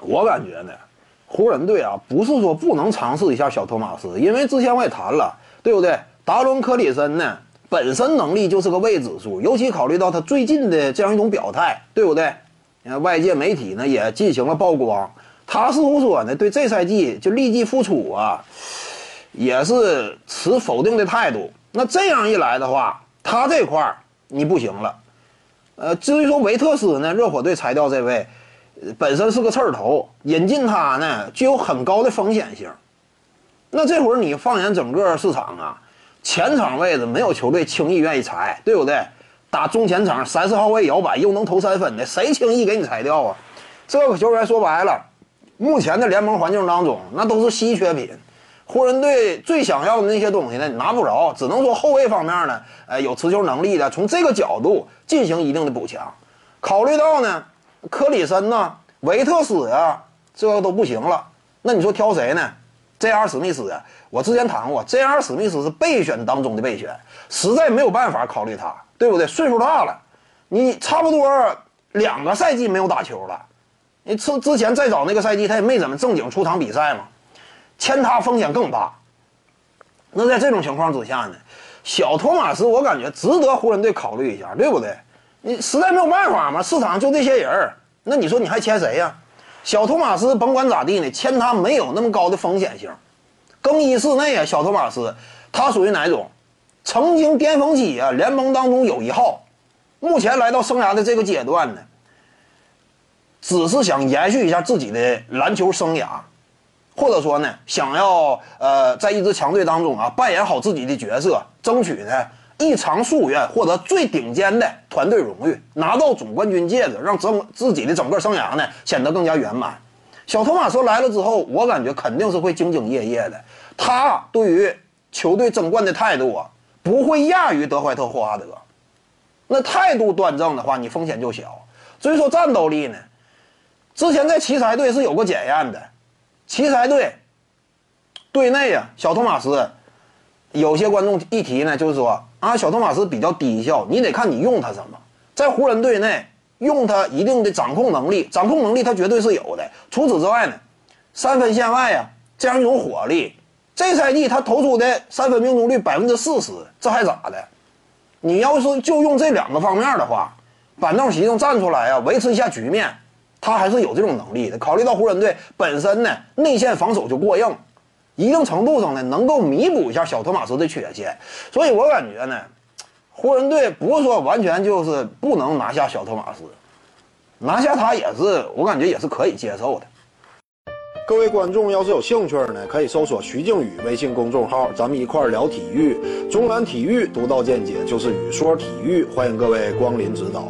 我感觉呢，湖人队啊，不是说不能尝试一下小托马斯，因为之前我也谈了，对不对？达伦·克里森呢，本身能力就是个未知数，尤其考虑到他最近的这样一种表态，对不对？外界媒体呢也进行了曝光，他似乎说呢，对这赛季就立即复出啊，也是持否定的态度。那这样一来的话，他这块儿你不行了。呃，至于说维特斯呢，热火队裁掉这位。本身是个刺儿头，引进他呢具有很高的风险性。那这会儿你放眼整个市场啊，前场位置没有球队轻易愿意裁，对不对？打中前场三四号位摇摆又能投三分的，谁轻易给你裁掉啊？这个球员说白了，目前的联盟环境当中那都是稀缺品。湖人队最想要的那些东西呢，你拿不着，只能说后卫方面呢，呃，有持球能力的，从这个角度进行一定的补强。考虑到呢。科里森呐，维特斯呀，这个都不行了。那你说挑谁呢？J.R. 史密斯啊，我之前谈过，J.R. 史密斯是备选当中的备选，实在没有办法考虑他，对不对？岁数大了，你差不多两个赛季没有打球了。你之之前再早那个赛季，他也没怎么正经出场比赛嘛，签他风险更大。那在这种情况之下呢，小托马斯我感觉值得湖人队考虑一下，对不对？你实在没有办法嘛，市场就这些人儿，那你说你还签谁呀？小托马斯甭管咋地呢，签他没有那么高的风险性。更衣室内啊，小托马斯他属于哪种？曾经巅峰期啊，联盟当中有一号，目前来到生涯的这个阶段呢，只是想延续一下自己的篮球生涯，或者说呢，想要呃在一支强队当中啊扮演好自己的角色，争取呢。一偿夙愿，获得最顶尖的团队荣誉，拿到总冠军戒指，让整自己的整个生涯呢显得更加圆满。小托马斯来了之后，我感觉肯定是会兢兢业业的。他对于球队争冠的态度啊，不会亚于德怀特·霍华德。那态度端正的话，你风险就小。至于说战斗力呢，之前在奇才队是有过检验的。奇才队队内啊，小托马斯。有些观众一提呢，就是说啊，小托马斯比较低效，你得看你用他什么。在湖人队内用他一定的掌控能力，掌控能力他绝对是有的。除此之外呢，三分线外呀，这样一种火力，这赛季他投出的三分命中率百分之四十，这还咋的？你要是就用这两个方面的话，板凳席上站出来啊，维持一下局面，他还是有这种能力的。考虑到湖人队本身呢，内线防守就过硬。一定程度上呢，能够弥补一下小托马斯的缺陷，所以我感觉呢，湖人队不是说完全就是不能拿下小托马斯，拿下他也是我感觉也是可以接受的。各位观众要是有兴趣呢，可以搜索徐静宇微信公众号，咱们一块儿聊体育，中南体育独到见解就是语说体育，欢迎各位光临指导。